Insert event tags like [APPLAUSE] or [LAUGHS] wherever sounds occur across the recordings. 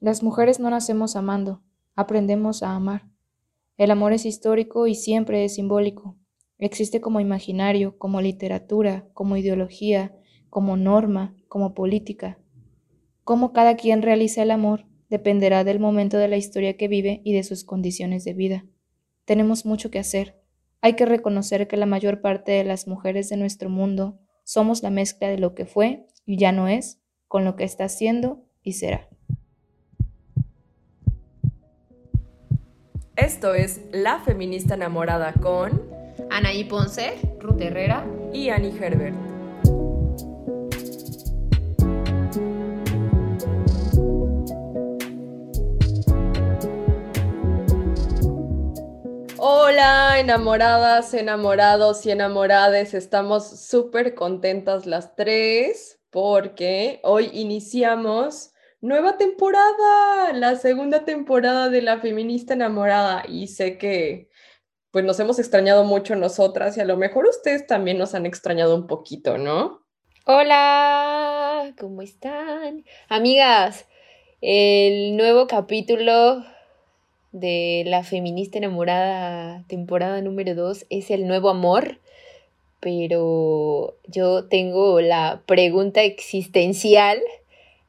Las mujeres no nacemos amando, aprendemos a amar. El amor es histórico y siempre es simbólico. Existe como imaginario, como literatura, como ideología, como norma, como política. Cómo cada quien realiza el amor dependerá del momento de la historia que vive y de sus condiciones de vida. Tenemos mucho que hacer. Hay que reconocer que la mayor parte de las mujeres de nuestro mundo somos la mezcla de lo que fue y ya no es, con lo que está siendo y será. Esto es La Feminista Enamorada con Anaí Ponce, Ruth Herrera y Annie Herbert. Hola, enamoradas, enamorados y enamorades. Estamos súper contentas las tres porque hoy iniciamos nueva temporada, la segunda temporada de La Feminista Enamorada. Y sé que pues nos hemos extrañado mucho nosotras y a lo mejor ustedes también nos han extrañado un poquito, ¿no? Hola, ¿cómo están? Amigas, el nuevo capítulo de La Feminista Enamorada, temporada número 2, es el nuevo amor. Pero yo tengo la pregunta existencial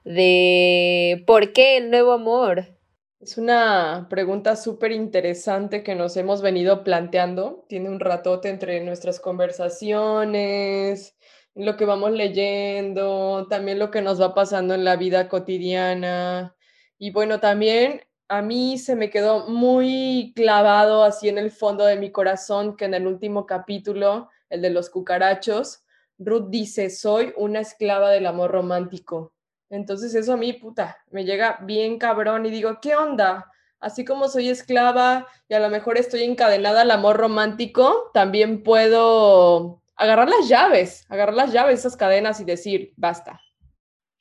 de ¿por qué el nuevo amor? Es una pregunta súper interesante que nos hemos venido planteando. Tiene un ratote entre nuestras conversaciones, lo que vamos leyendo, también lo que nos va pasando en la vida cotidiana. Y bueno, también a mí se me quedó muy clavado así en el fondo de mi corazón que en el último capítulo, el de los cucarachos, Ruth dice, soy una esclava del amor romántico. Entonces eso a mí, puta, me llega bien cabrón y digo, ¿qué onda? Así como soy esclava y a lo mejor estoy encadenada al amor romántico, también puedo agarrar las llaves, agarrar las llaves, esas cadenas y decir, basta.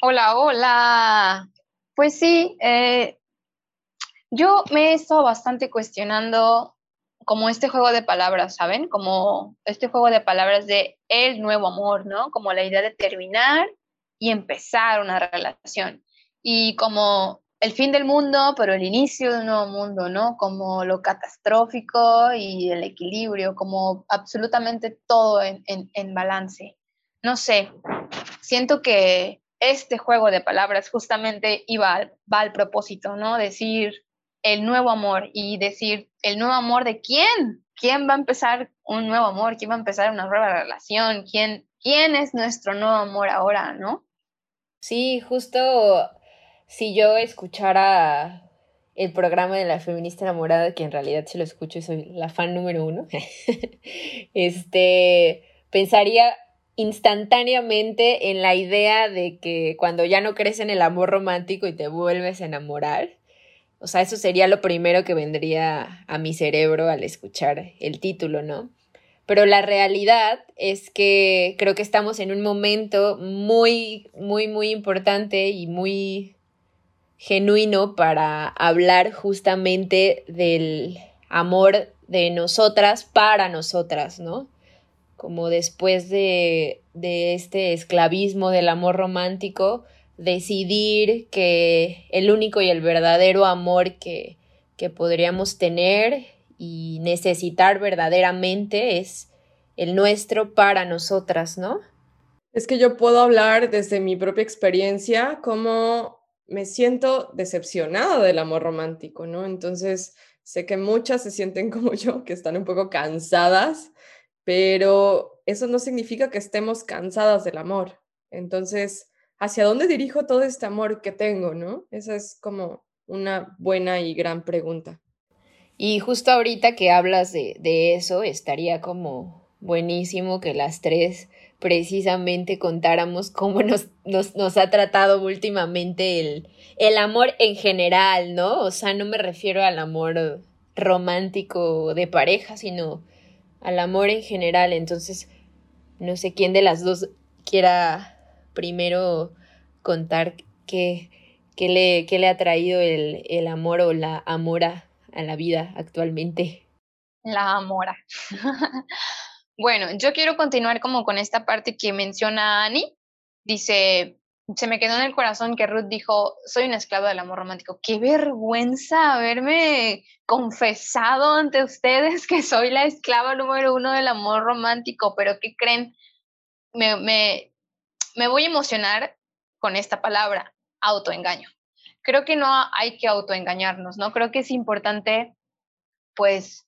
Hola, hola. Pues sí, eh, yo me he estado bastante cuestionando como este juego de palabras, ¿saben? Como este juego de palabras de el nuevo amor, ¿no? Como la idea de terminar y empezar una relación. Y como el fin del mundo, pero el inicio de un nuevo mundo, ¿no? Como lo catastrófico y el equilibrio, como absolutamente todo en, en, balance. No sé, siento que este juego de palabras justamente iba, va al propósito, ¿no? Decir el nuevo amor y decir el nuevo amor de quién, quién va a empezar un nuevo amor, quién va a empezar una nueva relación, quién, quién es nuestro nuevo amor ahora, ¿no? Sí, justo si yo escuchara el programa de la feminista enamorada, que en realidad se lo escucho y soy la fan número uno, [LAUGHS] este, pensaría instantáneamente en la idea de que cuando ya no crees en el amor romántico y te vuelves a enamorar, o sea, eso sería lo primero que vendría a mi cerebro al escuchar el título, ¿no? Pero la realidad es que creo que estamos en un momento muy, muy, muy importante y muy genuino para hablar justamente del amor de nosotras para nosotras, ¿no? Como después de, de este esclavismo del amor romántico, decidir que el único y el verdadero amor que, que podríamos tener y necesitar verdaderamente es el nuestro para nosotras, ¿no? Es que yo puedo hablar desde mi propia experiencia como me siento decepcionada del amor romántico, ¿no? Entonces, sé que muchas se sienten [LAUGHS] como yo, que están un poco cansadas, pero eso no significa que estemos cansadas del amor. Entonces, ¿hacia dónde dirijo todo este amor que tengo, no? Esa es como una buena y gran pregunta. Y justo ahorita que hablas de, de eso, estaría como buenísimo que las tres precisamente contáramos cómo nos, nos, nos ha tratado últimamente el, el amor en general, ¿no? O sea, no me refiero al amor romántico de pareja, sino al amor en general. Entonces, no sé quién de las dos quiera primero contar qué, qué, le, qué le ha traído el, el amor o la amora a la vida actualmente? La amora. [LAUGHS] bueno, yo quiero continuar como con esta parte que menciona Annie. Dice, se me quedó en el corazón que Ruth dijo, soy una esclava del amor romántico. Qué vergüenza haberme confesado ante ustedes que soy la esclava número uno del amor romántico, pero ¿qué creen? Me, me, me voy a emocionar con esta palabra, autoengaño. Creo que no hay que autoengañarnos, ¿no? Creo que es importante, pues,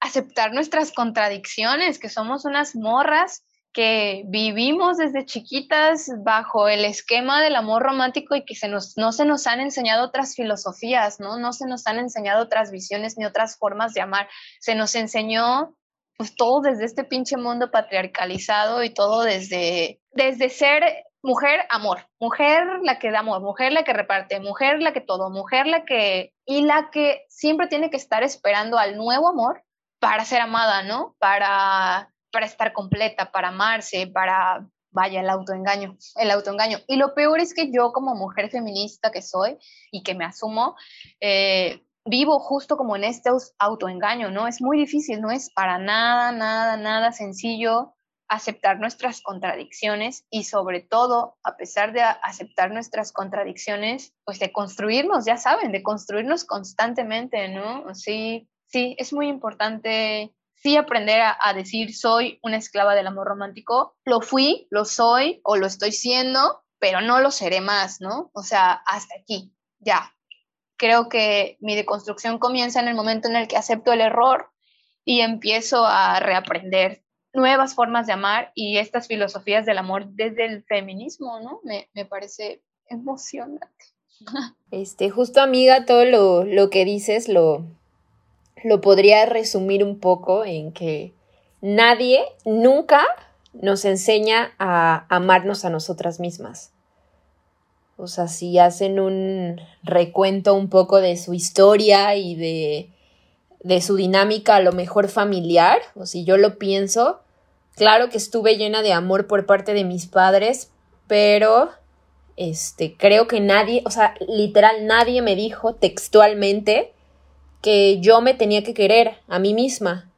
aceptar nuestras contradicciones, que somos unas morras que vivimos desde chiquitas bajo el esquema del amor romántico y que se nos, no se nos han enseñado otras filosofías, ¿no? No se nos han enseñado otras visiones ni otras formas de amar. Se nos enseñó pues todo desde este pinche mundo patriarcalizado y todo desde, desde ser mujer, amor, mujer la que da amor, mujer la que reparte, mujer la que todo, mujer la que... y la que siempre tiene que estar esperando al nuevo amor para ser amada, ¿no? Para para estar completa, para amarse, para, vaya, el autoengaño, el autoengaño. Y lo peor es que yo como mujer feminista que soy y que me asumo, eh, vivo justo como en este autoengaño, ¿no? Es muy difícil, no es para nada, nada, nada sencillo aceptar nuestras contradicciones y sobre todo, a pesar de aceptar nuestras contradicciones, pues de construirnos, ya saben, de construirnos constantemente, ¿no? Sí, sí, es muy importante sí aprender a, decir soy una esclava del amor romántico. Lo fui, lo soy o lo estoy siendo, pero no lo seré más, ¿no? O sea, hasta aquí, ya. Creo que mi deconstrucción comienza en el momento en el que acepto el error y empiezo a reaprender nuevas formas de amar y estas filosofías del amor desde el feminismo, ¿no? Me, me parece emocionante. [LAUGHS] Este, justo amiga, todo lo, lo que dices lo, lo podría resumir un poco en que nadie nunca nos enseña a amarnos a nosotras mismas. O sea, si hacen un recuento un poco de su historia y de, de su dinámica a lo mejor familiar, o si yo lo pienso, claro que estuve llena de amor por parte de mis padres, pero este creo que nadie, o sea, literal nadie me dijo textualmente que yo me tenía que querer a mí misma,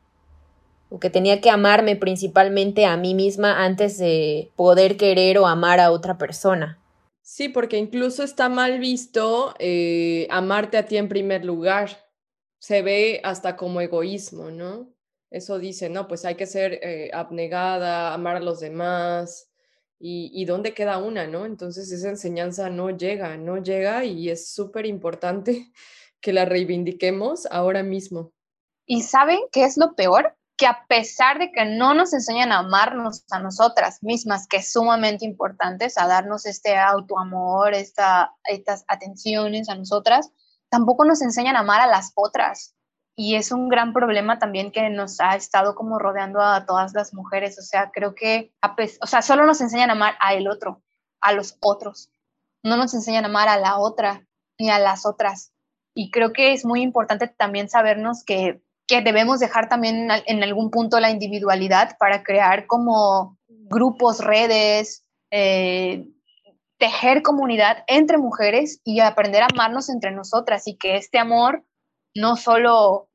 o que tenía que amarme principalmente a mí misma antes de poder querer o amar a otra persona. Sí, porque incluso está mal visto eh, amarte a ti en primer lugar. Se ve hasta como egoísmo, ¿no? Eso dice, no, pues hay que ser eh, abnegada, amar a los demás. Y, dónde queda una, ¿no? Entonces esa enseñanza no llega, no llega y es súper importante [LAUGHS] que la reivindiquemos ahora mismo. ¿Y saben qué es lo peor? Que a pesar de que no nos enseñan a amarnos a nosotras mismas, que es sumamente importante, a darnos este autoamor, esta, estas atenciones a nosotras, tampoco nos enseñan a amar a las otras. Y es un gran problema también que nos ha estado como rodeando a todas las mujeres. O sea, creo que, o sea, solo nos enseñan a amar a el otro, a los otros. No nos enseñan a amar a la otra ni a las otras. Y creo que es muy importante también sabernos que, que debemos dejar también en algún punto la individualidad para crear como grupos, redes, eh, tejer comunidad entre mujeres y aprender a amarnos entre nosotras y que este amor no solo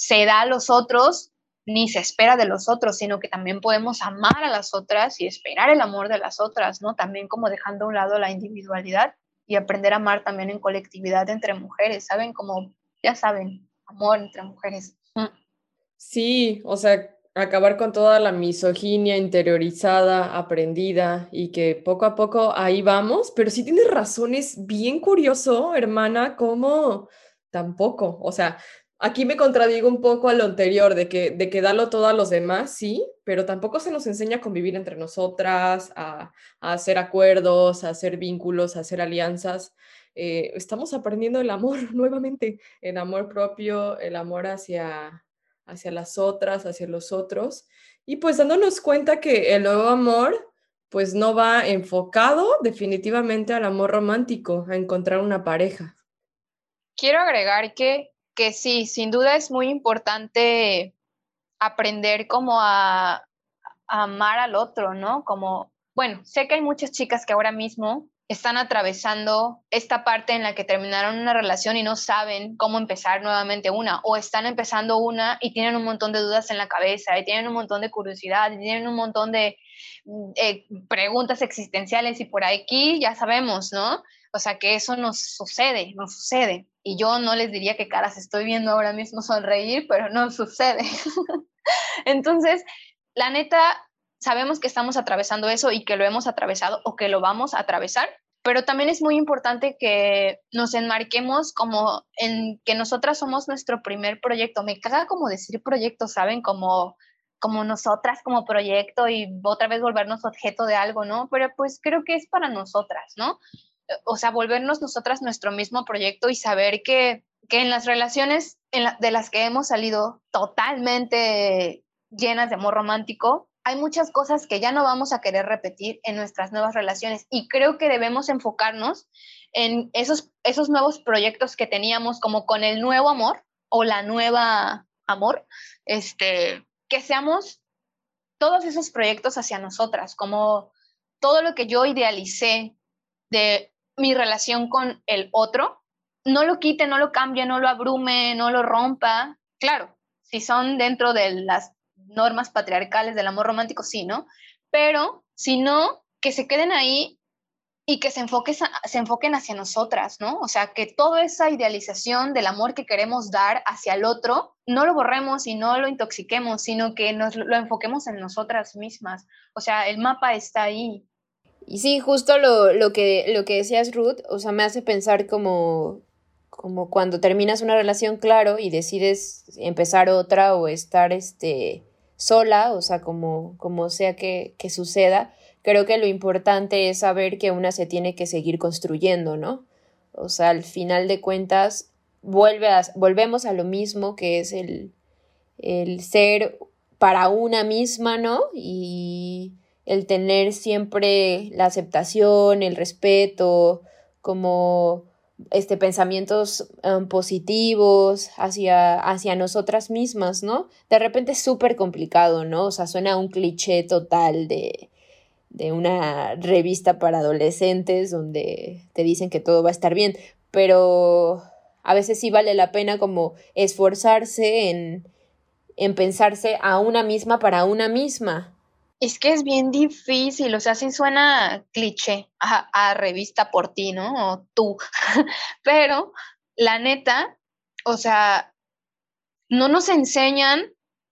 se da a los otros ni se espera de los otros, sino que también podemos amar a las otras y esperar el amor de las otras, ¿no? También como dejando a un lado la individualidad y aprender a amar también en colectividad entre mujeres, ¿saben? Como, ya saben, amor entre mujeres. Mm. Sí, o sea, acabar con toda la misoginia interiorizada, aprendida y que poco a poco ahí vamos, pero sí tienes razones bien curioso, hermana, como tampoco, o sea, Aquí me contradigo un poco a lo anterior, de que, de que darlo todo a los demás, sí, pero tampoco se nos enseña a convivir entre nosotras, a, hacer acuerdos, a hacer vínculos, a hacer alianzas. Eh, estamos aprendiendo el amor [LAUGHS] nuevamente, el amor propio, el amor hacia, hacia las otras, hacia los otros, y pues dándonos cuenta que el nuevo amor pues no va enfocado definitivamente al amor romántico, a encontrar una pareja. Quiero agregar que que sí, sin duda es muy importante aprender como a, amar al otro, ¿no? Como, bueno, sé que hay muchas chicas que ahora mismo están atravesando esta parte en la que terminaron una relación y no saben cómo empezar nuevamente una, o están empezando una y tienen un montón de dudas en la cabeza, y tienen un montón de curiosidad, y tienen un montón de, eh, preguntas existenciales y por aquí ya sabemos, ¿no? O sea, que eso nos sucede, nos sucede. Y yo no les diría qué caras estoy viendo ahora mismo sonreír, pero no sucede. [LAUGHS] Entonces, la neta, sabemos que estamos atravesando eso y que lo hemos atravesado o que lo vamos a atravesar, pero también es muy importante que nos enmarquemos como en que nosotras somos nuestro primer proyecto. Me caga como decir proyecto, ¿saben? Como como nosotras como proyecto y otra vez volvernos objeto de algo, ¿no? Pero pues creo que es para nosotras, ¿no? O sea, volvernos nosotras nuestro mismo proyecto y saber que, que en las relaciones de las que hemos salido totalmente llenas de amor romántico, hay muchas cosas que ya no vamos a querer repetir en nuestras nuevas relaciones. Y creo que debemos enfocarnos en esos, esos nuevos proyectos que teníamos como con el nuevo amor o la nueva amor, este, que seamos todos esos proyectos hacia nosotras, como todo lo que yo idealicé de mi relación con el otro, no lo quite, no lo cambie, no lo abrume, no lo rompa. Claro, si son dentro de las normas patriarcales del amor romántico, sí, ¿no? Pero si no, que se queden ahí y que se, enfoque, se enfoquen hacia nosotras, ¿no? O sea, que toda esa idealización del amor que queremos dar hacia el otro, no lo borremos y no lo intoxiquemos, sino que nos lo enfoquemos en nosotras mismas. O sea, el mapa está ahí. Y sí, justo lo, lo, que, lo que decías, Ruth, o sea, me hace pensar como, como cuando terminas una relación, claro, y decides empezar otra o estar este, sola, o sea, como, como sea que, que suceda, creo que lo importante es saber que una se tiene que seguir construyendo, ¿no? O sea, al final de cuentas, vuelve a, volvemos a lo mismo que es el, el ser para una misma, ¿no? Y el tener siempre la aceptación, el respeto, como este pensamientos um, positivos hacia, hacia nosotras mismas, ¿no? De repente es súper complicado, ¿no? O sea, suena un cliché total de, de una revista para adolescentes donde te dicen que todo va a estar bien, pero a veces sí vale la pena como esforzarse en, en pensarse a una misma para una misma. Es que es bien difícil, o sea, sí suena cliché a, revista por ti, ¿no? O tú, [LAUGHS] pero la neta, o sea, no nos enseñan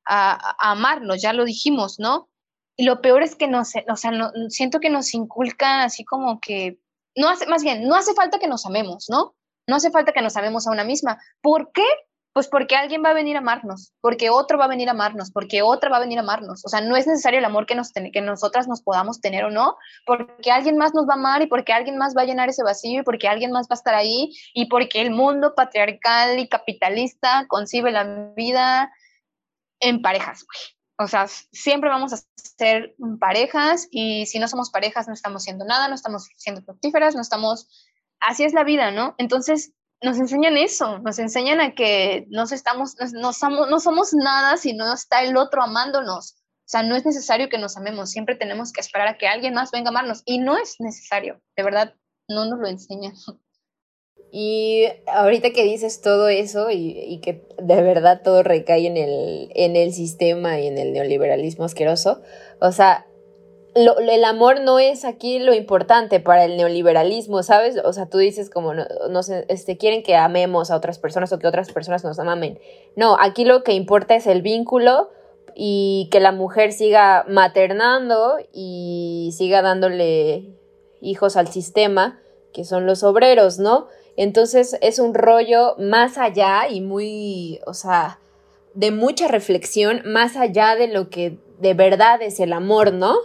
a, amarnos, ya lo dijimos, ¿no? Y lo peor es que no sé, o sea, no, siento que nos inculcan así como que, no hace, más bien, no hace falta que nos amemos, ¿no? No hace falta que nos amemos a una misma. ¿Por qué? Pues porque alguien va a venir a amarnos, porque otro va a venir a amarnos, porque otra va a venir a amarnos. O sea, no es necesario el amor que, nos que nosotras nos podamos tener o no, porque alguien más nos va a amar y porque alguien más va a llenar ese vacío y porque alguien más va a estar ahí y porque el mundo patriarcal y capitalista concibe la vida en parejas, güey. O sea, siempre vamos a ser parejas y si no somos parejas no estamos siendo nada, no estamos siendo fructíferas, no estamos... Así es la vida, ¿no? Entonces nos enseñan eso, nos enseñan a que nos estamos, no, somos, nada si no está el otro amándonos. O sea, no es necesario que nos amemos, siempre tenemos que esperar a que alguien más venga a amarnos y no es necesario, de verdad, no nos lo enseñan. Y ahorita que dices todo eso y, que de verdad todo recae en el, en el sistema y en el neoliberalismo asqueroso, o sea, el amor no es aquí lo importante para el neoliberalismo, ¿sabes? O sea, tú dices como, no, no sé, este, quieren que amemos a otras personas o que otras personas nos amen. No, aquí lo que importa es el vínculo y que la mujer siga maternando y siga dándole hijos al sistema, que son los obreros, ¿no? Entonces es un rollo más allá y muy, o sea, de mucha reflexión, más allá de lo que de verdad es el amor, ¿no?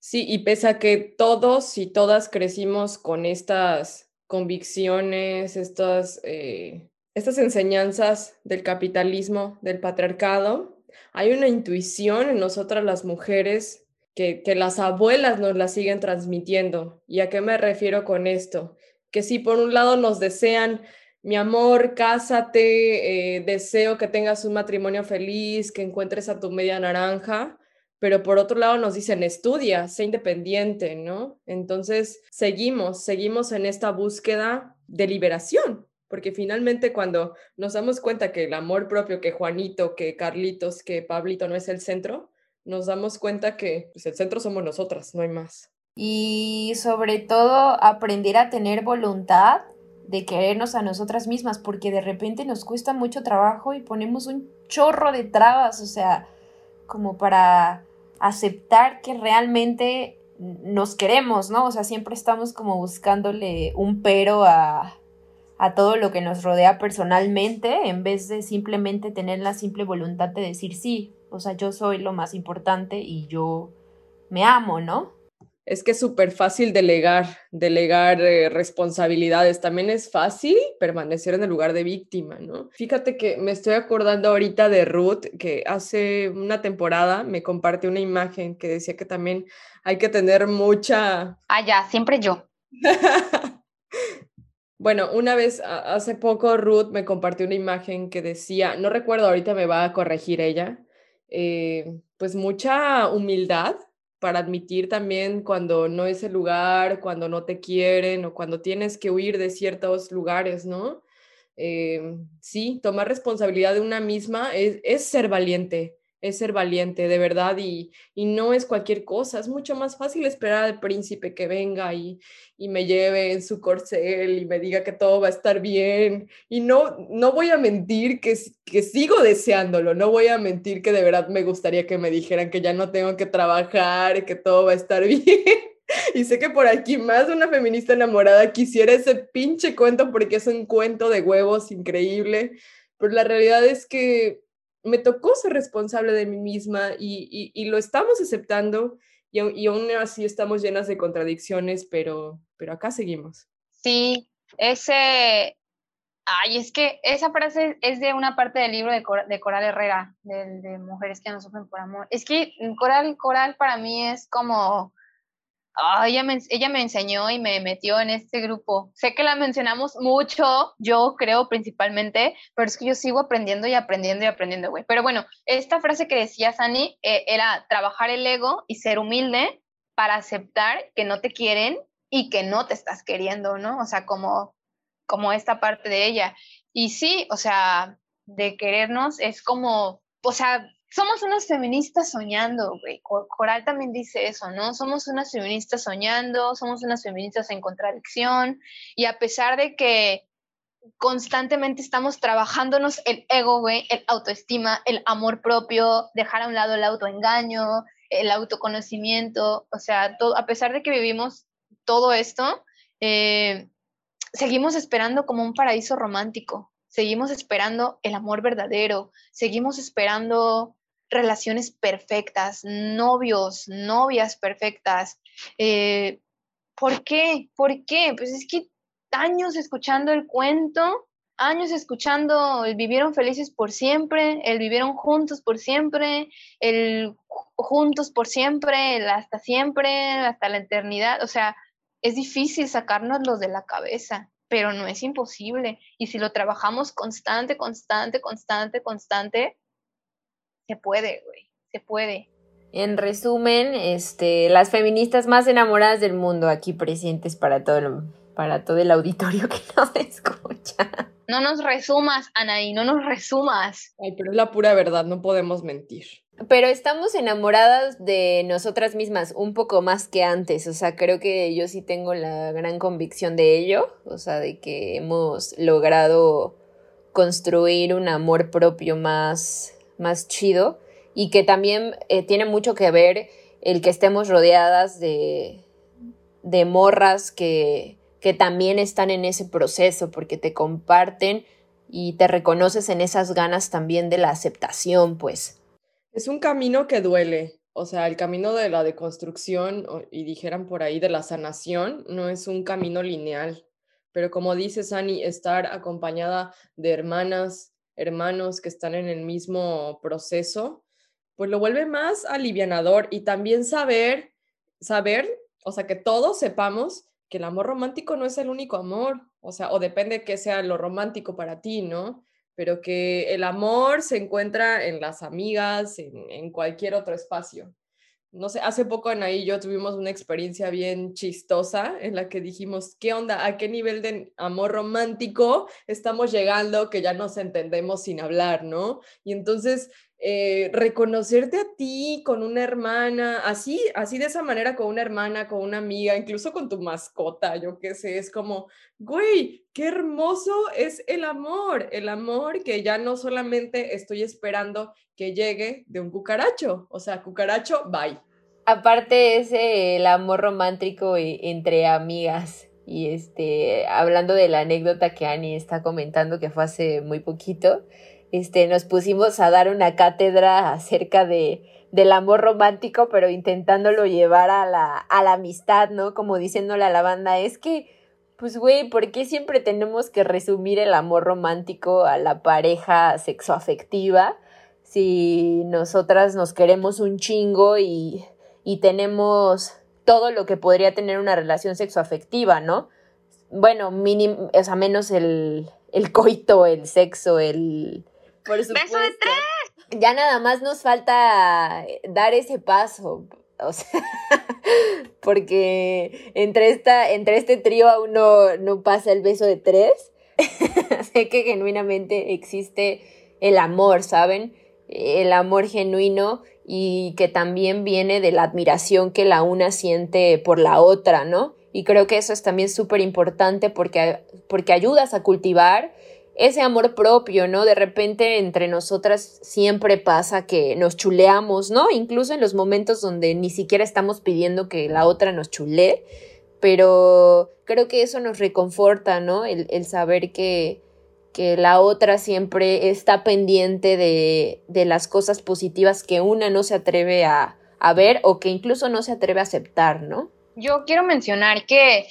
Sí, y pese a que todos y todas crecimos con estas convicciones, estas, eh, estas enseñanzas del capitalismo, del patriarcado, hay una intuición en nosotras las mujeres que, que las abuelas nos la siguen transmitiendo. ¿Y a qué me refiero con esto? que si por un lado nos desean, mi amor, cásate, eh, deseo que tengas un matrimonio feliz, que encuentres a tu media naranja, pero por otro lado nos dicen, estudia, sé independiente, ¿no? Entonces seguimos, seguimos en esta búsqueda de liberación, porque finalmente cuando nos damos cuenta que el amor propio, que Juanito, que Carlitos, que Pablito no es el centro, nos damos cuenta que pues, el centro somos nosotras, no hay más. Y sobre todo aprender a tener voluntad de querernos a nosotras mismas, porque de repente nos cuesta mucho trabajo y ponemos un chorro de trabas, o sea, como para aceptar que realmente nos queremos, ¿no? O sea, siempre estamos como buscándole un pero a, a todo lo que nos rodea personalmente en vez de simplemente tener la simple voluntad de decir sí, o sea, yo soy lo más importante y yo me amo, ¿no? Es que es súper fácil delegar, delegar eh, responsabilidades. También es fácil permanecer en el lugar de víctima, ¿no? Fíjate que me estoy acordando ahorita de Ruth, que hace una temporada me compartió una imagen que decía que también hay que tener mucha... Ah, ya, siempre yo. [LAUGHS] Bueno, una vez hace poco Ruth me compartió una imagen que decía, no recuerdo, ahorita me va a corregir ella, eh, pues mucha humildad para admitir también cuando no es el lugar, cuando no te quieren o cuando tienes que huir de ciertos lugares, ¿no? Eh, sí, tomar responsabilidad de una misma es, es ser valiente, es ser valiente, de verdad, y, y, no es cualquier cosa, es mucho más fácil esperar al príncipe que venga y, y, me lleve en su corcel y me diga que todo va a estar bien. Y no, no voy a mentir que, que sigo deseándolo, no voy a mentir que de verdad me gustaría que me dijeran que ya no tengo que trabajar, que todo va a estar [LAUGHS] bien. Y sé que por aquí más una feminista enamorada quisiera ese pinche cuento porque es un cuento de huevos increíble, pero la realidad es que me tocó ser responsable de mí misma y, y, lo estamos aceptando y, aún así estamos llenas de contradicciones, pero, pero acá seguimos. Sí, ese... Ay, es que esa frase es de una parte del libro de, de Coral Herrera, de, de, Mujeres que no sufren por amor. Es que Coral, Coral para mí es como ella, me, ella me enseñó y me metió en este grupo. Sé que la mencionamos mucho, yo creo principalmente, pero es que yo sigo aprendiendo y aprendiendo y aprendiendo, güey. Pero bueno, esta frase que decía Sani eh, era trabajar el ego y ser humilde para aceptar que no te quieren y que no te estás queriendo, ¿no? O sea, como, como esta parte de ella. Y sí, o sea, de querernos es como, o sea, somos unas feministas soñando, güey. Coral también dice eso, ¿no? Somos unas feministas soñando, somos unas feministas en contradicción y a pesar de que constantemente estamos trabajándonos el ego, güey, el autoestima, el amor propio, dejar a un lado el autoengaño, el autoconocimiento, o sea, todo, a pesar de que vivimos todo esto, eh, seguimos esperando como un paraíso romántico, seguimos esperando el amor verdadero, seguimos esperando relaciones perfectas, novios, novias perfectas. Eh, ¿Por qué? ¿Por qué? Pues es que años escuchando el cuento, años escuchando vivieron felices por siempre, el vivieron juntos por siempre, el juntos por siempre, el hasta siempre, hasta la eternidad. O sea, es difícil sacárnoslo de la cabeza, pero no es imposible. Y si lo trabajamos constante, constante, constante, constante, se puede, güey, se puede. En resumen, este, las feministas más enamoradas del mundo aquí presentes para todo el, para todo el auditorio que [LAUGHS] nos escucha. No nos resumas, Anaí, no nos resumas. Ay, pero es la pura verdad, no podemos mentir. Pero estamos enamoradas de nosotras mismas un poco más que antes, o sea, creo que yo sí tengo la gran convicción de ello, o sea, de que hemos logrado construir un amor propio más más chido y que también eh, tiene mucho que ver el que estemos rodeadas de, de morras que, que también están en ese proceso porque te comparten y te reconoces en esas ganas también de la aceptación, pues. Es un camino que duele, o sea, el camino de la deconstrucción y dijeran por ahí de la sanación no es un camino lineal, pero como dice Sani, estar acompañada de hermanas, hermanos que están en el mismo proceso, pues lo vuelve más alivianador y también saber, saber, o sea, que todos sepamos que el amor romántico no es el único amor, o sea, o depende que sea lo romántico para ti, ¿no? Pero que el amor se encuentra en las amigas, en, en cualquier otro espacio no sé, hace poco Anaí y yo tuvimos una experiencia bien chistosa en la que dijimos, ¿qué onda? ¿A qué nivel de amor romántico estamos llegando que ya nos entendemos sin hablar, ¿no? Y entonces eh, reconocerte a ti con una hermana, así, así de esa manera con una hermana, con una amiga, incluso con tu mascota, yo qué sé, es como, güey, qué hermoso es el amor, el amor que ya no solamente estoy esperando que llegue de un cucaracho, o sea, cucaracho, bye. Aparte es el amor romántico e, entre amigas. Y este, hablando de la anécdota que Annie está comentando que fue hace muy poquito, este, nos pusimos a dar una cátedra acerca de, del amor romántico, pero intentándolo llevar a la, a la amistad, ¿no? Como diciéndole a la banda, es que, pues, güey, ¿por qué siempre tenemos que resumir el amor romántico a la pareja sexoafectiva? Si nosotras nos queremos un chingo y, y tenemos todo lo que podría tener una relación sexoafectiva, ¿no? Bueno, mínimo, o sea, menos el, el coito, el sexo, el, por supuesto. ¡Beso de tres! Ya nada más nos falta dar ese paso. O sea, [LAUGHS] porque entre, esta, entre este trío aún no, no pasa el beso de tres. [LAUGHS] sé que genuinamente existe el amor, ¿saben? El amor genuino y que también viene de la admiración que la una siente por la otra, ¿no? Y creo que eso es también súper importante porque, porque ayudas a cultivar ese amor propio, ¿no? De repente entre nosotras siempre pasa que nos chuleamos, ¿no? Incluso en los momentos donde ni siquiera estamos pidiendo que la otra nos chule, pero creo que eso nos reconforta, ¿no? El, saber que, que la otra siempre está pendiente de, de, las cosas positivas que una no se atreve a, a ver o que incluso no se atreve a aceptar, ¿no? Yo quiero mencionar que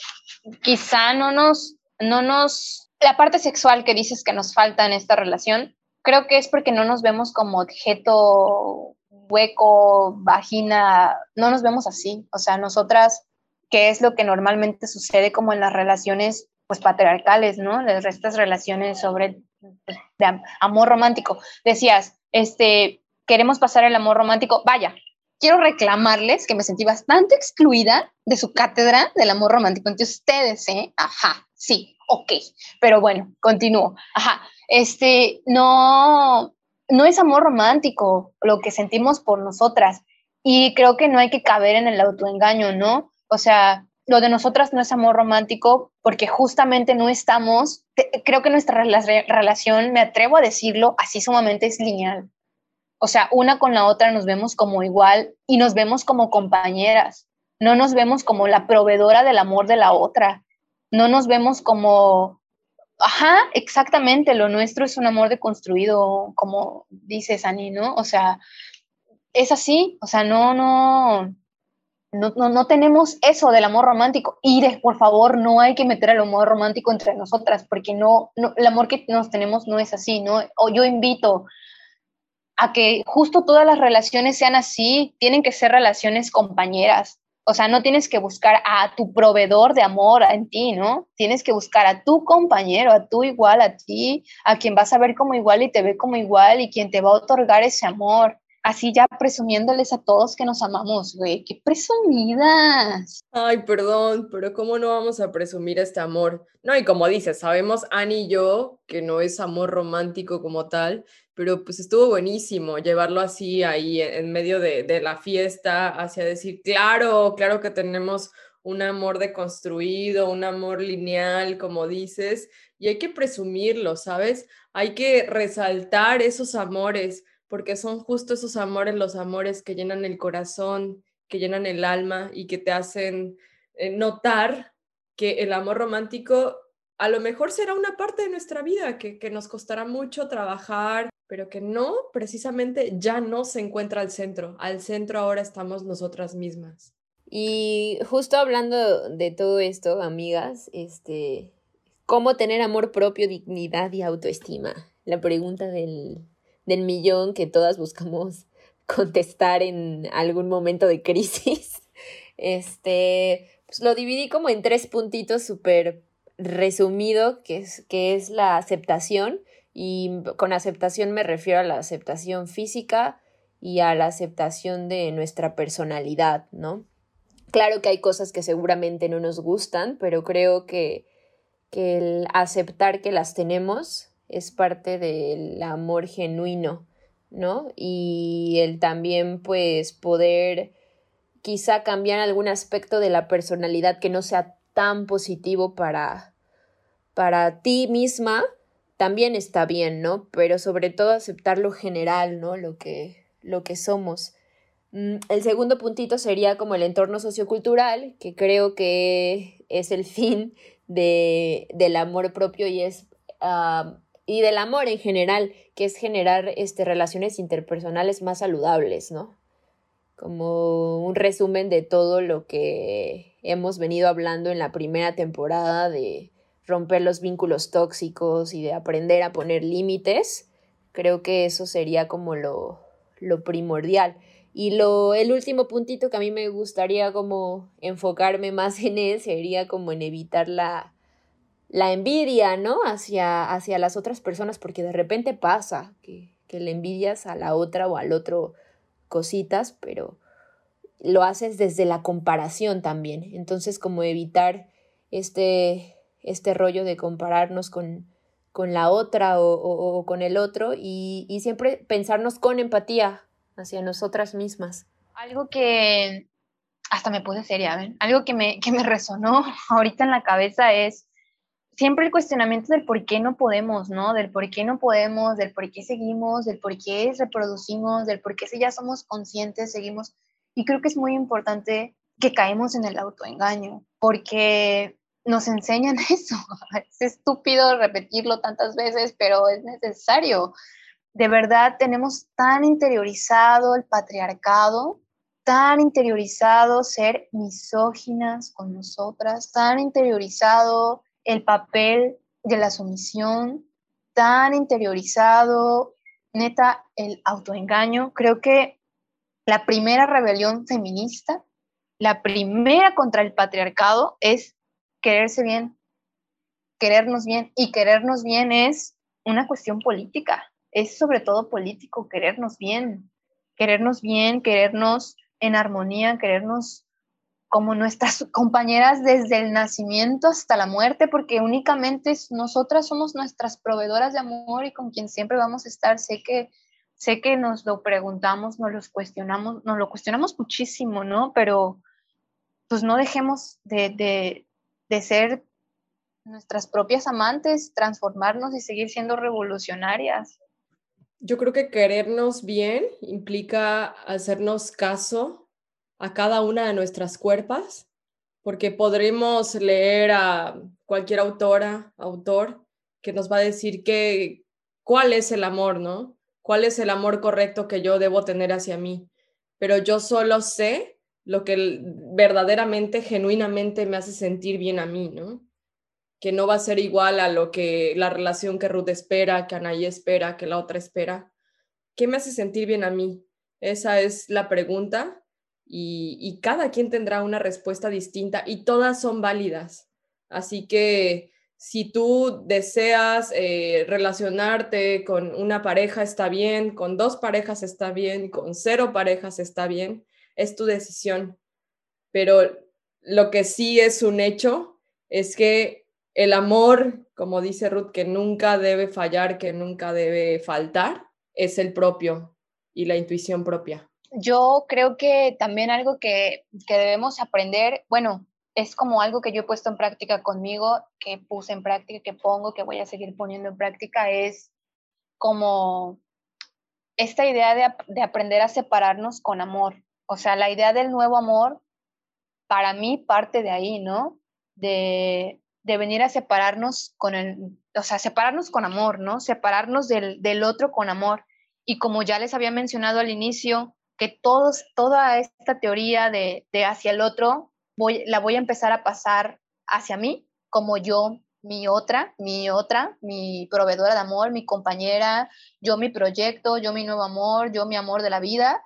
quizá no nos, no nos la parte sexual que dices que nos falta en esta relación, creo que es porque no nos vemos como objeto hueco, vagina, no nos vemos así. O sea, nosotras, que es lo que normalmente sucede como en las relaciones pues patriarcales, ¿no? Estas relaciones sobre de amor romántico. Decías, este, queremos pasar el amor romántico, vaya, quiero reclamarles que me sentí bastante excluida de su cátedra del amor romántico entre ustedes, ¿eh? Ajá, sí, ok, pero bueno, continúo. Ajá, este, no, no es amor romántico lo que sentimos por nosotras y creo que no hay que caber en el autoengaño, ¿no? O sea, lo de nosotras no es amor romántico porque justamente no estamos, creo que nuestra relación, me atrevo a decirlo, así sumamente es lineal. O sea, una con la otra nos vemos como igual y nos vemos como compañeras. No nos vemos como la proveedora del amor de la otra no nos vemos como, ajá, exactamente, lo nuestro es un amor deconstruido, como dice Sani, ¿no? O sea, es así, o sea, no, no, no, no, tenemos eso del amor romántico. Y por favor, no hay que meter el amor romántico entre nosotras, porque no, no, el amor que nos tenemos no es así, ¿no? O yo invito a que justo todas las relaciones sean así, tienen que ser relaciones compañeras, o sea, no tienes que buscar a tu proveedor de amor en ti, ¿no? Tienes que buscar a tu compañero, a tu igual, a ti, a quien vas a ver como igual y te ve como igual y quien te va a otorgar ese amor. Así ya presumiéndoles a todos que nos amamos, güey. ¡Qué presumidas! Ay, perdón, pero ¿cómo no vamos a presumir este amor? No, y como dices, sabemos Annie y yo que no es amor romántico como tal, pero pues estuvo buenísimo llevarlo así ahí en medio de, la fiesta, hacia decir, claro, claro que tenemos un amor deconstruido, un amor lineal, como dices, y hay que presumirlo, ¿sabes? Hay que resaltar esos amores, porque son justo esos amores, los amores que llenan el corazón, que llenan el alma y que te hacen eh, notar que el amor romántico a lo mejor será una parte de nuestra vida que, que nos costará mucho trabajar, pero que no, precisamente ya no se encuentra al centro. Al centro ahora estamos nosotras mismas. Y justo hablando de todo esto, amigas, este, ¿cómo tener amor propio, dignidad y autoestima? La pregunta del, del millón que todas buscamos [LAUGHS] contestar en algún momento de crisis. [LAUGHS] Este, pues lo dividí como en tres puntitos súper resumido, que es, que es la aceptación, y con aceptación me refiero a la aceptación física y a la aceptación de nuestra personalidad, ¿no? Claro que hay cosas que seguramente no nos gustan, pero creo que, que el aceptar que las tenemos es parte del amor genuino ¿no? Y el también pues poder quizá cambiar algún aspecto de la personalidad que no sea tan positivo para, para ti misma, también está bien, ¿no? Pero sobre todo aceptar lo general, ¿no? Lo que, lo que somos. Mm, el segundo puntito sería como el entorno sociocultural, que creo que es el fin de, del amor propio y es ah, y del amor en general, que es generar este, relaciones interpersonales más saludables, ¿no? Como un resumen de todo lo que hemos venido hablando en la primera temporada de romper los vínculos tóxicos y de aprender a poner límites. Creo que eso sería como lo, lo primordial. Y lo, el último puntito que a mí me gustaría como enfocarme más en él sería como en evitar la, la envidia, ¿no? Hacia, hacia las otras personas, porque de repente pasa que, que le envidias a la otra o al otro cositas, pero lo haces desde la comparación también. Entonces, como evitar este, este rollo de compararnos con, con la otra o, o, con el otro y, y, siempre pensarnos con empatía hacia nosotras mismas. Algo que hasta me puse seria, ¿ven? Algo que me, que me resonó [LAUGHS] ahorita en la cabeza es siempre el cuestionamiento del por qué no podemos, ¿no? Del por qué no podemos, del por qué seguimos, del por qué reproducimos, del por qué si ya somos conscientes seguimos. Y creo que es muy importante que caemos en el autoengaño, porque nos enseñan [LAUGHS] eso. Es estúpido repetirlo tantas veces, pero es necesario. De verdad tenemos tan interiorizado el patriarcado, tan interiorizado ser misóginas con nosotras, tan interiorizado el papel de la sumisión tan interiorizado, neta, el autoengaño. Creo que la primera rebelión feminista, la primera contra el patriarcado es quererse bien, querernos bien. Y querernos bien es una cuestión política, es sobre todo político, querernos bien, querernos bien, querernos en armonía, querernos como nuestras [LAUGHS] compañeras desde el nacimiento hasta la muerte, porque únicamente nosotras somos nuestras proveedoras de amor y con quien siempre vamos a estar. Sé que, sé que nos lo preguntamos, nos lo cuestionamos, nos lo cuestionamos muchísimo, ¿no? Pero pues no dejemos de, de, de ser nuestras propias amantes, transformarnos y seguir siendo revolucionarias. Yo creo que querernos bien implica hacernos caso a cada una de nuestras cuerpas, porque podremos leer a cualquier autora, autor, que nos va a decir que, cuál es el amor, ¿no? ¿Cuál es el amor correcto que yo debo tener hacia mí? Pero yo solo sé lo que verdaderamente, genuinamente me hace sentir bien a mí, ¿no? Que no va a ser igual a lo que la relación que Ruth espera, que Anaí espera, que la otra espera. ¿Qué me hace sentir bien a mí? Esa es la pregunta y, cada quien tendrá una respuesta distinta y todas son válidas. Así que si tú deseas eh, relacionarte con una pareja está bien, con dos parejas está bien, con cero parejas está bien, es tu decisión. Pero lo que sí es un hecho es que el amor, como dice Ruth, que nunca debe fallar, que nunca debe faltar, es el propio y la intuición propia yo creo que también algo que, debemos aprender, bueno, es como algo que yo he puesto en práctica conmigo, que puse en práctica, que pongo, que voy a seguir poniendo en práctica, es como esta idea de, de, aprender a separarnos con amor. O sea, la idea del nuevo amor, para mí parte de ahí, ¿no? De, de venir a separarnos con el, o sea, separarnos con amor, ¿no? Separarnos del, del otro con amor. Y como ya les había mencionado al inicio, que todos, toda esta teoría de, hacia el otro voy, la voy a empezar a pasar hacia mí, como yo, mi otra, mi otra, mi proveedora de amor, mi compañera, yo mi proyecto, yo mi nuevo amor, yo mi amor de la vida.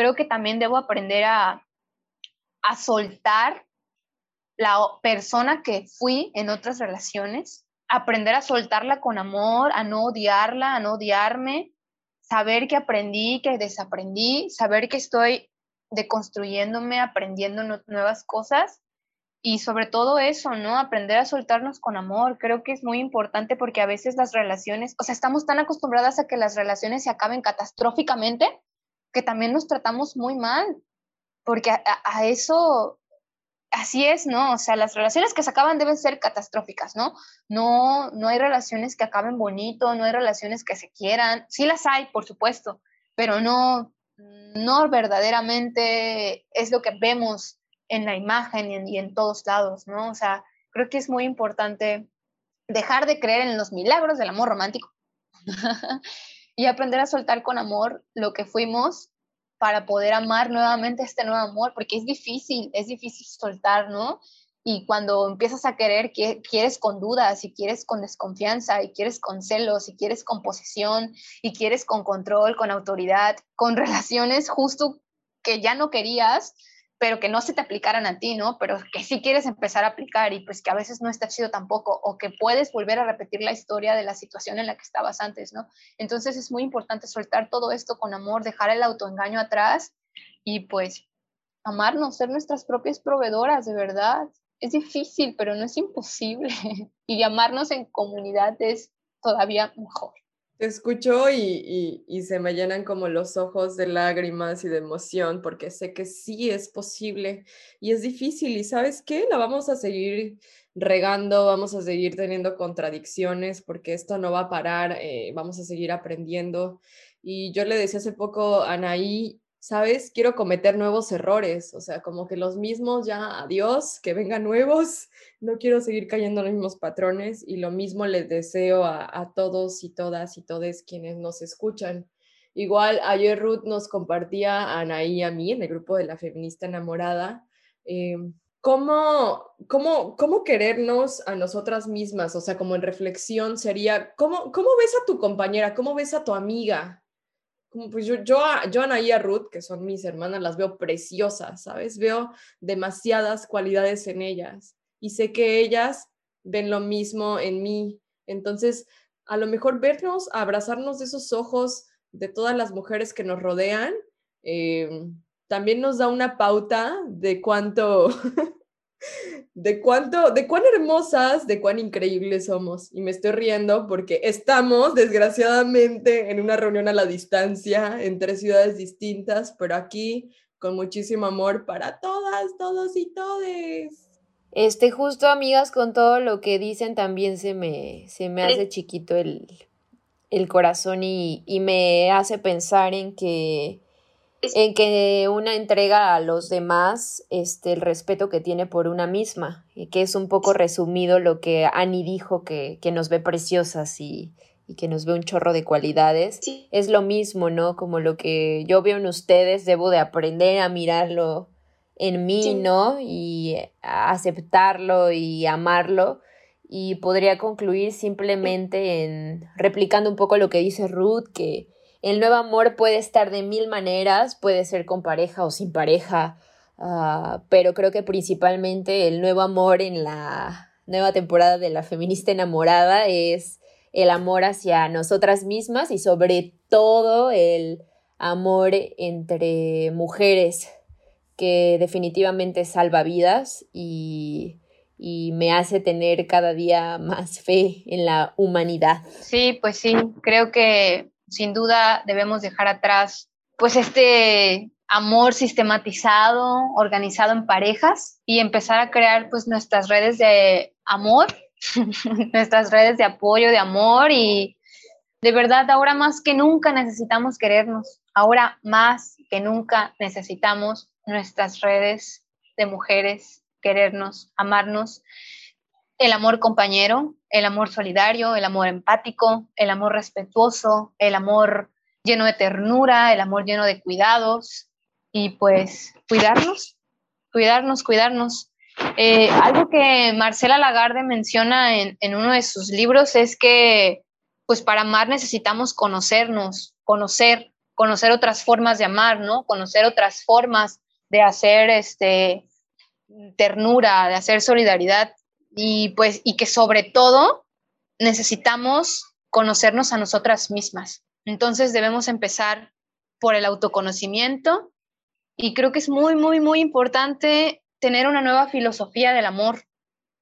Creo que también debo aprender a, a soltar la persona que fui en otras relaciones, aprender a soltarla con amor, a no odiarla, a no odiarme, saber que aprendí, que desaprendí, saber que estoy deconstruyéndome, aprendiendo nuevas cosas y sobre todo eso, ¿no? Aprender a soltarnos con amor. Creo que es muy importante porque a veces las relaciones, o sea, estamos tan acostumbradas a que las relaciones se acaben catastróficamente que también nos tratamos muy mal, porque a, eso, así es, ¿no? O sea, las relaciones que se acaban deben ser catastróficas, ¿no? No, no hay relaciones que acaben bonito, no hay relaciones que se quieran, sí las hay, por supuesto, pero no, no verdaderamente es lo que vemos en la imagen y en, todos lados, ¿no? O sea, creo que es muy importante dejar de creer en los milagros del amor romántico [LAUGHS] y aprender a soltar con amor lo que fuimos para poder amar nuevamente este nuevo amor, porque es difícil, es difícil soltar, ¿no? Y cuando empiezas a querer, que quieres con dudas, y quieres con desconfianza, y quieres con celos, y quieres con posesión, y quieres con control, con autoridad, con [LAUGHS] relaciones justo que ya no querías, pero que no se te aplicaran a ti, ¿no? Pero que sí quieres empezar a aplicar y pues que a veces no está chido tampoco, o que puedes volver a repetir la historia de la situación en la que estabas antes, ¿no? Entonces es muy importante soltar todo esto con amor, dejar el autoengaño atrás y pues amarnos, ser nuestras propias proveedoras, de verdad. Es difícil, pero no es imposible. [LAUGHS] y amarnos en comunidad es todavía mejor. Te escucho y, y, se me llenan como los ojos de lágrimas y de emoción porque sé que sí es posible y es difícil y sabes qué, la vamos a seguir regando, vamos a seguir teniendo contradicciones porque esto no va a parar, eh, vamos a seguir aprendiendo. Y yo le decía hace poco a Anaí, ¿sabes? Quiero cometer nuevos errores, o sea, como que los mismos ya, adiós, que vengan nuevos, [LAUGHS] no quiero seguir cayendo en los mismos patrones y lo mismo les deseo a, todos y todas y todes quienes nos escuchan. Igual ayer Ruth nos compartía a Anaí y a mí en el grupo de la feminista enamorada. Eh, ¿Cómo, cómo, cómo querernos a nosotras mismas? O sea, como en reflexión sería, ¿cómo, ¿cómo ves a tu compañera? ¿Cómo ves a tu amiga? Como pues yo, yo, a, yo Ana y a Ruth, que son mis hermanas, las veo preciosas, ¿sabes? Veo demasiadas cualidades en ellas y sé que ellas ven lo mismo en mí. Entonces, a lo mejor vernos, abrazarnos de esos ojos de todas las mujeres que nos rodean, eh, también nos da una pauta de cuánto, de cuánto, de cuán hermosas, de cuán increíbles somos. Y me estoy riendo porque estamos, desgraciadamente, en una reunión a la distancia, en tres ciudades distintas, pero aquí con muchísimo amor para todas, todos y todes. Este, justo amigas, con todo lo que dicen, también se me, se me hace chiquito el, el corazón y, y me hace pensar en que en que una entrega a los demás este, el respeto que tiene por una misma, y que es un poco resumido lo que Annie dijo, que, que nos ve preciosas y, y, que nos ve un chorro de cualidades. Es lo mismo, ¿no? Como lo que yo veo en ustedes, debo de aprender a mirarlo en mí, ¿no? Y aceptarlo y amarlo. Y podría concluir simplemente en replicando un poco lo que dice Ruth, que el nuevo amor puede estar de mil maneras, puede ser con pareja o sin pareja, ah, pero creo que principalmente el nuevo amor en la nueva temporada de La Feminista Enamorada es el amor hacia nosotras mismas y sobre todo el amor entre mujeres que definitivamente salva vidas y, y me hace tener cada día más fe en la humanidad. Sí, pues sí, creo que sin duda debemos dejar atrás pues este amor sistematizado, organizado en parejas y empezar a crear pues nuestras redes de amor, [LAUGHS] nuestras redes de apoyo, de amor y de verdad ahora más que nunca necesitamos querernos, ahora más que nunca necesitamos nuestras redes de mujeres, querernos, amarnos el amor compañero, el amor solidario, el amor empático, el amor respetuoso, el amor lleno de ternura, el amor lleno de cuidados y pues cuidarnos, cuidarnos, cuidarnos. Eh, algo que Marcela Lagarde menciona en, en uno de sus libros es que pues para amar necesitamos conocernos, conocer, conocer otras formas de amar, ¿no? Conocer otras formas de hacer este ternura, de hacer solidaridad y pues y que sobre todo necesitamos conocernos a nosotras mismas. Entonces debemos empezar por el autoconocimiento y creo que es muy, muy, muy importante tener una nueva filosofía del amor,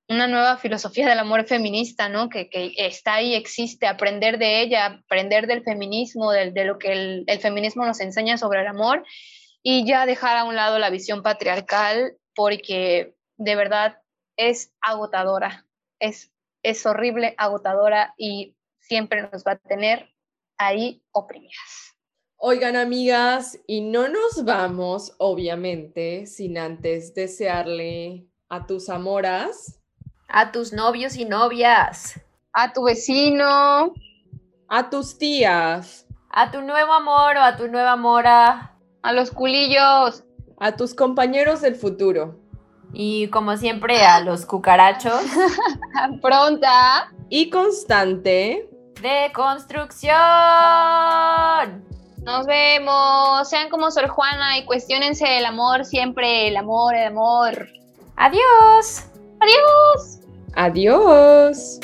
una nueva filosofía del amor feminista, ¿no? Que, está ahí, existe, aprender de ella, aprender del feminismo, de, de lo que el, el, feminismo nos enseña sobre el amor y ya dejar a un lado la visión patriarcal porque de verdad es agotadora, es, es horrible, agotadora y siempre nos va a tener ahí oprimidas. Oigan, amigas, y no nos vamos, obviamente, sin antes desearle a tus amoras, a tus novios y novias, a tu vecino, a tus tías, a tu nuevo amor o a tu nueva mora, a los culillos, a tus compañeros del futuro. Y como siempre, a los cucarachos. [LAUGHS] Pronta. Y constante. De construcción. Nos vemos. Sean como Sor Juana y cuestionense el amor siempre. El amor, el amor. Adiós. Adiós. Adiós.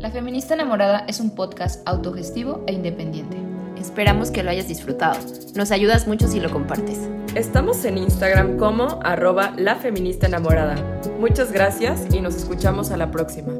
La Feminista Enamorada es un podcast autogestivo e independiente. Esperamos que lo hayas disfrutado. Nos ayudas mucho si lo compartes. Estamos en Instagram como arroba la feminista enamorada. Muchas gracias y nos escuchamos a la próxima.